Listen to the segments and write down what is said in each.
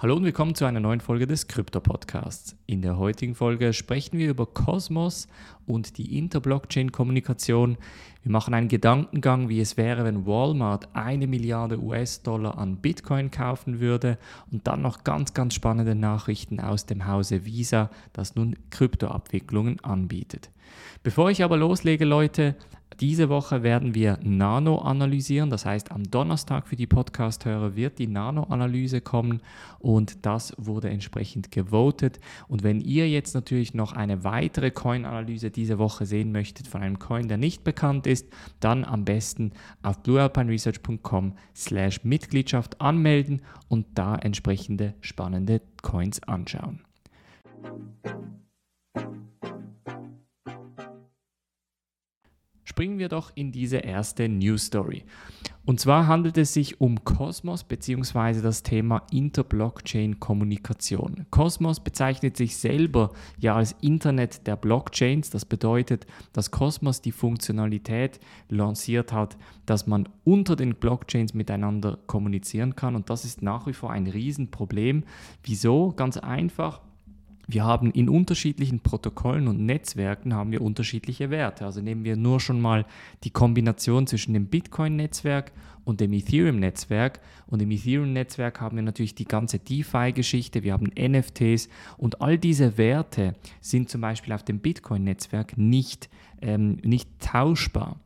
Hallo und willkommen zu einer neuen Folge des Krypto-Podcasts. In der heutigen Folge sprechen wir über Cosmos und die Interblockchain-Kommunikation. Wir machen einen Gedankengang, wie es wäre, wenn Walmart eine Milliarde US-Dollar an Bitcoin kaufen würde und dann noch ganz, ganz spannende Nachrichten aus dem Hause Visa, das nun Kryptoabwicklungen anbietet. Bevor ich aber loslege, Leute, diese Woche werden wir Nano analysieren. Das heißt, am Donnerstag für die Podcast-Hörer wird die Nano-Analyse kommen und das wurde entsprechend gewotet. Und wenn ihr jetzt natürlich noch eine weitere Coin-Analyse diese Woche sehen möchtet von einem Coin, der nicht bekannt ist, dann am besten auf bluealpineresearch.com slash Mitgliedschaft anmelden und da entsprechende spannende Coins anschauen. Springen wir doch in diese erste News Story. Und zwar handelt es sich um Cosmos bzw. das Thema Interblockchain-Kommunikation. Cosmos bezeichnet sich selber ja als Internet der Blockchains. Das bedeutet, dass Cosmos die Funktionalität lanciert hat, dass man unter den Blockchains miteinander kommunizieren kann. Und das ist nach wie vor ein Riesenproblem. Wieso? Ganz einfach wir haben in unterschiedlichen Protokollen und Netzwerken haben wir unterschiedliche Werte. Also nehmen wir nur schon mal die Kombination zwischen dem Bitcoin-Netzwerk und dem Ethereum-Netzwerk. Und im Ethereum-Netzwerk haben wir natürlich die ganze DeFi-Geschichte, wir haben NFTs und all diese Werte sind zum Beispiel auf dem Bitcoin-Netzwerk nicht, ähm, nicht tauschbar.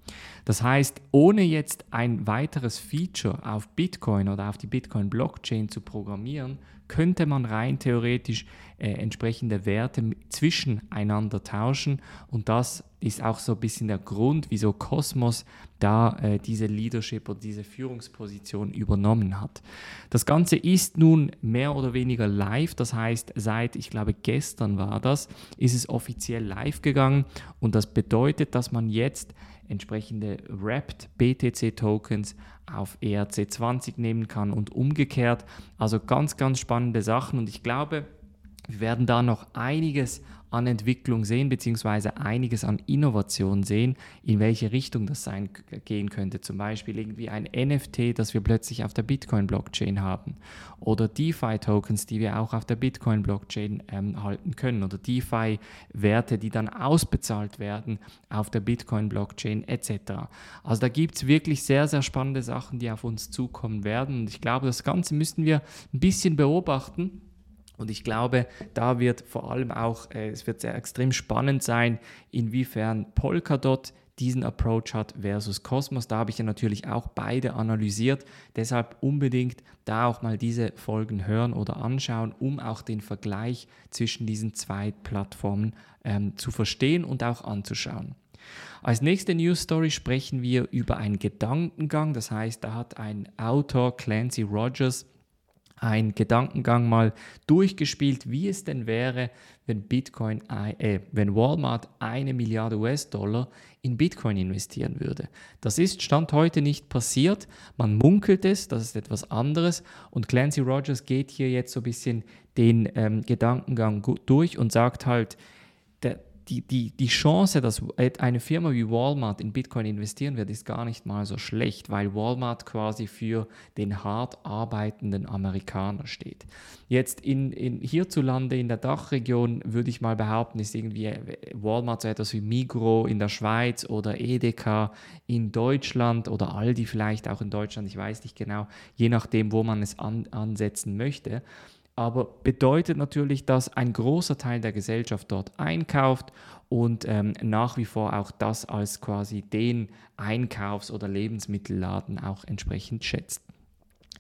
Das heißt, ohne jetzt ein weiteres Feature auf Bitcoin oder auf die Bitcoin-Blockchain zu programmieren, könnte man rein theoretisch äh, entsprechende Werte zwischeneinander tauschen. Und das ist auch so ein bisschen der Grund, wieso Cosmos da äh, diese Leadership oder diese Führungsposition übernommen hat. Das Ganze ist nun mehr oder weniger live, das heißt seit, ich glaube gestern war das, ist es offiziell live gegangen und das bedeutet, dass man jetzt entsprechende Wrapped BTC Tokens auf ERC20 nehmen kann und umgekehrt. Also ganz, ganz spannende Sachen und ich glaube, wir werden da noch einiges an Entwicklung sehen, beziehungsweise einiges an Innovation sehen, in welche Richtung das sein gehen könnte. Zum Beispiel irgendwie ein NFT, das wir plötzlich auf der Bitcoin-Blockchain haben. Oder DeFi-Tokens, die wir auch auf der Bitcoin-Blockchain ähm, halten können. Oder DeFi-Werte, die dann ausbezahlt werden auf der Bitcoin-Blockchain etc. Also da gibt es wirklich sehr, sehr spannende Sachen, die auf uns zukommen werden. Und ich glaube, das Ganze müssten wir ein bisschen beobachten und ich glaube, da wird vor allem auch, äh, es wird sehr extrem spannend sein, inwiefern Polkadot diesen Approach hat versus Cosmos. Da habe ich ja natürlich auch beide analysiert. Deshalb unbedingt da auch mal diese Folgen hören oder anschauen, um auch den Vergleich zwischen diesen zwei Plattformen ähm, zu verstehen und auch anzuschauen. Als nächste News Story sprechen wir über einen Gedankengang. Das heißt, da hat ein Autor, Clancy Rogers, ein Gedankengang mal durchgespielt, wie es denn wäre, wenn Bitcoin, äh, wenn Walmart eine Milliarde US-Dollar in Bitcoin investieren würde. Das ist Stand heute nicht passiert. Man munkelt es, das ist etwas anderes. Und Clancy Rogers geht hier jetzt so ein bisschen den ähm, Gedankengang durch und sagt halt, die, die, die Chance, dass eine Firma wie Walmart in Bitcoin investieren wird, ist gar nicht mal so schlecht, weil Walmart quasi für den hart arbeitenden Amerikaner steht. Jetzt in, in hierzulande in der Dachregion würde ich mal behaupten, ist irgendwie Walmart so etwas wie Migro in der Schweiz oder Edeka in Deutschland oder Aldi vielleicht auch in Deutschland, ich weiß nicht genau, je nachdem, wo man es an, ansetzen möchte aber bedeutet natürlich, dass ein großer Teil der Gesellschaft dort einkauft und ähm, nach wie vor auch das als quasi den Einkaufs- oder Lebensmittelladen auch entsprechend schätzt.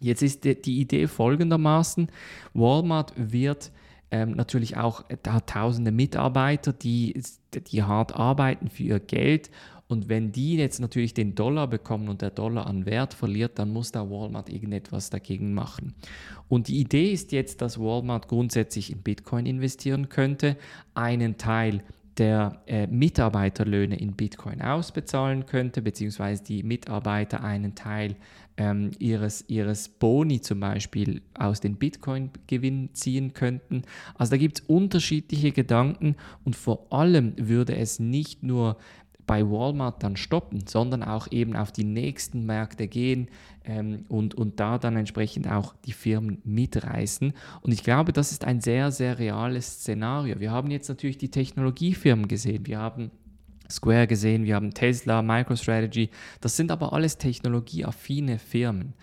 Jetzt ist die, Idee folgendermaßen, Walmart wird ähm, natürlich auch, da hat tausende Mitarbeiter, die, die hart arbeiten für ihr Geld und wenn die jetzt natürlich den Dollar bekommen und der Dollar an Wert verliert, dann muss da Walmart irgendetwas dagegen machen. Und die Idee ist jetzt, dass Walmart grundsätzlich in Bitcoin investieren könnte, einen Teil der äh, Mitarbeiterlöhne in Bitcoin ausbezahlen könnte, beziehungsweise die Mitarbeiter einen Teil ähm, ihres, ihres Boni zum Beispiel aus den Bitcoin-Gewinn ziehen könnten. Also da gibt es unterschiedliche Gedanken und vor allem würde es nicht nur bei Walmart dann stoppen, sondern auch eben auf die nächsten Märkte gehen ähm, und, und da dann entsprechend auch die Firmen mitreißen. Und ich glaube, das ist ein sehr, sehr reales Szenario. Wir haben jetzt natürlich die Technologiefirmen gesehen, wir haben Square gesehen, wir haben Tesla, MicroStrategy, das sind aber alles technologieaffine Firmen.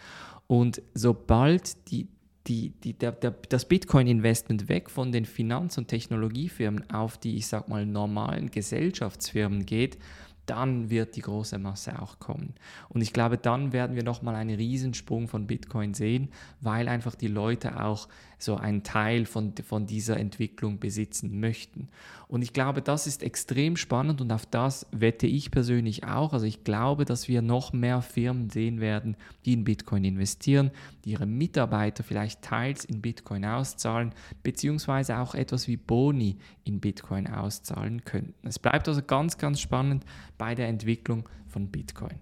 Und sobald die, die, die, der, der, das Bitcoin-Investment weg von den Finanz- und Technologiefirmen auf die, ich sag mal, normalen Gesellschaftsfirmen geht, dann wird die große Masse auch kommen. Und ich glaube, dann werden wir nochmal einen Riesensprung von Bitcoin sehen, weil einfach die Leute auch so einen Teil von, von dieser Entwicklung besitzen möchten. Und ich glaube, das ist extrem spannend und auf das wette ich persönlich auch. Also ich glaube, dass wir noch mehr Firmen sehen werden, die in Bitcoin investieren, die ihre Mitarbeiter vielleicht teils in Bitcoin auszahlen, beziehungsweise auch etwas wie Boni in Bitcoin auszahlen könnten. Es bleibt also ganz, ganz spannend bei der Entwicklung von Bitcoin.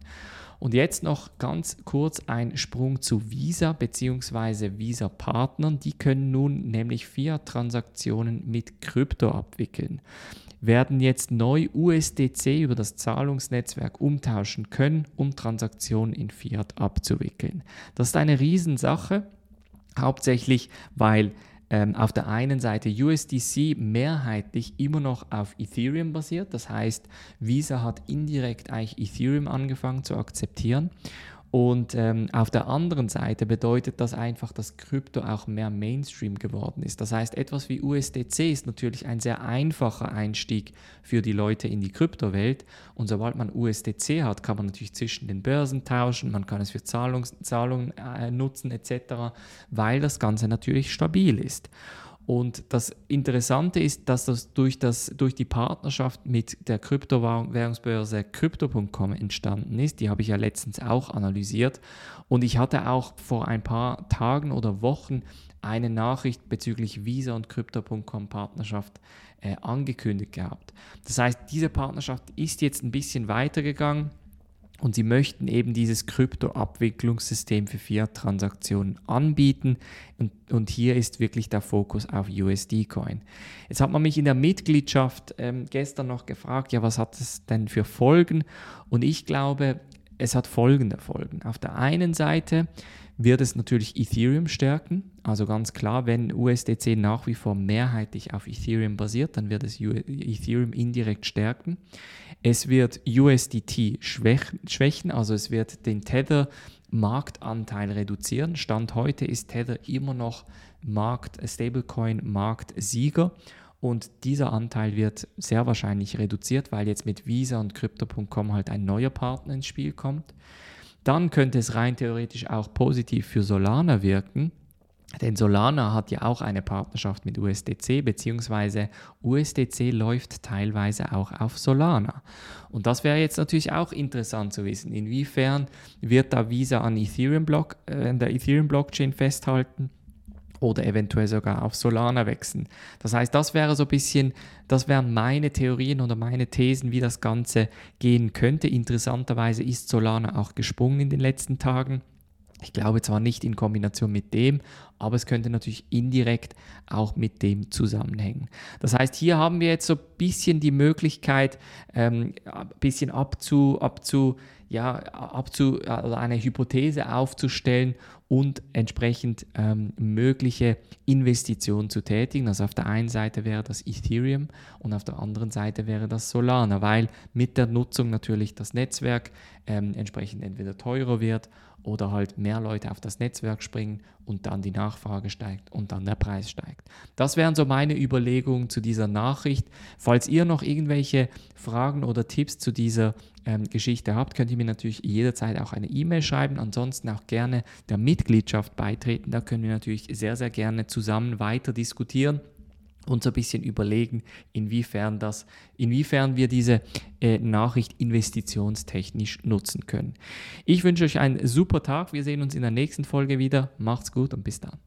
Und jetzt noch ganz kurz ein Sprung zu Visa bzw. Visa-Partnern. Die können nun nämlich Fiat-Transaktionen mit Krypto abwickeln. Werden jetzt neu USDC über das Zahlungsnetzwerk umtauschen können, um Transaktionen in Fiat abzuwickeln. Das ist eine Riesensache, hauptsächlich weil ähm, auf der einen Seite USDC mehrheitlich immer noch auf Ethereum basiert. Das heißt, Visa hat indirekt eigentlich Ethereum angefangen zu akzeptieren. Und ähm, auf der anderen Seite bedeutet das einfach, dass Krypto auch mehr Mainstream geworden ist. Das heißt, etwas wie USDC ist natürlich ein sehr einfacher Einstieg für die Leute in die Kryptowelt. Und sobald man USDC hat, kann man natürlich zwischen den Börsen tauschen, man kann es für Zahlungs Zahlungen äh, nutzen etc., weil das Ganze natürlich stabil ist. Und das Interessante ist, dass das durch, das durch die Partnerschaft mit der Kryptowährungsbörse Crypto.com entstanden ist. Die habe ich ja letztens auch analysiert. Und ich hatte auch vor ein paar Tagen oder Wochen eine Nachricht bezüglich Visa und Crypto.com Partnerschaft äh, angekündigt gehabt. Das heißt, diese Partnerschaft ist jetzt ein bisschen weitergegangen. Und sie möchten eben dieses Krypto-Abwicklungssystem für Fiat-Transaktionen anbieten. Und, und, hier ist wirklich der Fokus auf USD-Coin. Jetzt hat man mich in der Mitgliedschaft ähm, gestern noch gefragt, ja, was hat es denn für Folgen? Und ich glaube, es hat folgende Folgen. Auf der einen Seite wird es natürlich Ethereum stärken. Also ganz klar, wenn USDC nach wie vor mehrheitlich auf Ethereum basiert, dann wird es Ethereum indirekt stärken. Es wird USDT schwächen, also es wird den Tether Marktanteil reduzieren. Stand heute ist Tether immer noch Markt, Stablecoin Marktsieger und dieser Anteil wird sehr wahrscheinlich reduziert, weil jetzt mit Visa und Crypto.com halt ein neuer Partner ins Spiel kommt. Dann könnte es rein theoretisch auch positiv für Solana wirken, denn Solana hat ja auch eine Partnerschaft mit USDC, beziehungsweise USDC läuft teilweise auch auf Solana. Und das wäre jetzt natürlich auch interessant zu wissen, inwiefern wird da Visa an Ethereum -Block, äh, der Ethereum-Blockchain festhalten oder eventuell sogar auf Solana wechseln. Das heißt, das wäre so ein bisschen, das wären meine Theorien oder meine Thesen, wie das Ganze gehen könnte. Interessanterweise ist Solana auch gesprungen in den letzten Tagen. Ich glaube zwar nicht in Kombination mit dem, aber es könnte natürlich indirekt auch mit dem zusammenhängen. Das heißt, hier haben wir jetzt so ein bisschen die Möglichkeit, ähm, ein bisschen abzu, abzu, ja, abzu, also eine Hypothese aufzustellen und entsprechend ähm, mögliche Investitionen zu tätigen. Also auf der einen Seite wäre das Ethereum und auf der anderen Seite wäre das Solana, weil mit der Nutzung natürlich das Netzwerk ähm, entsprechend entweder teurer wird oder halt mehr Leute auf das Netzwerk springen und dann die Nachfrage steigt und dann der Preis steigt. Das wären so meine Überlegungen zu dieser Nachricht. Falls ihr noch irgendwelche Fragen oder Tipps zu dieser ähm, Geschichte habt, könnt ihr mir natürlich jederzeit auch eine E-Mail schreiben. Ansonsten auch gerne der Mitgliedschaft beitreten. Da können wir natürlich sehr, sehr gerne zusammen weiter diskutieren und so ein bisschen überlegen, inwiefern, das, inwiefern wir diese äh, Nachricht investitionstechnisch nutzen können. Ich wünsche euch einen super Tag. Wir sehen uns in der nächsten Folge wieder. Macht's gut und bis dann.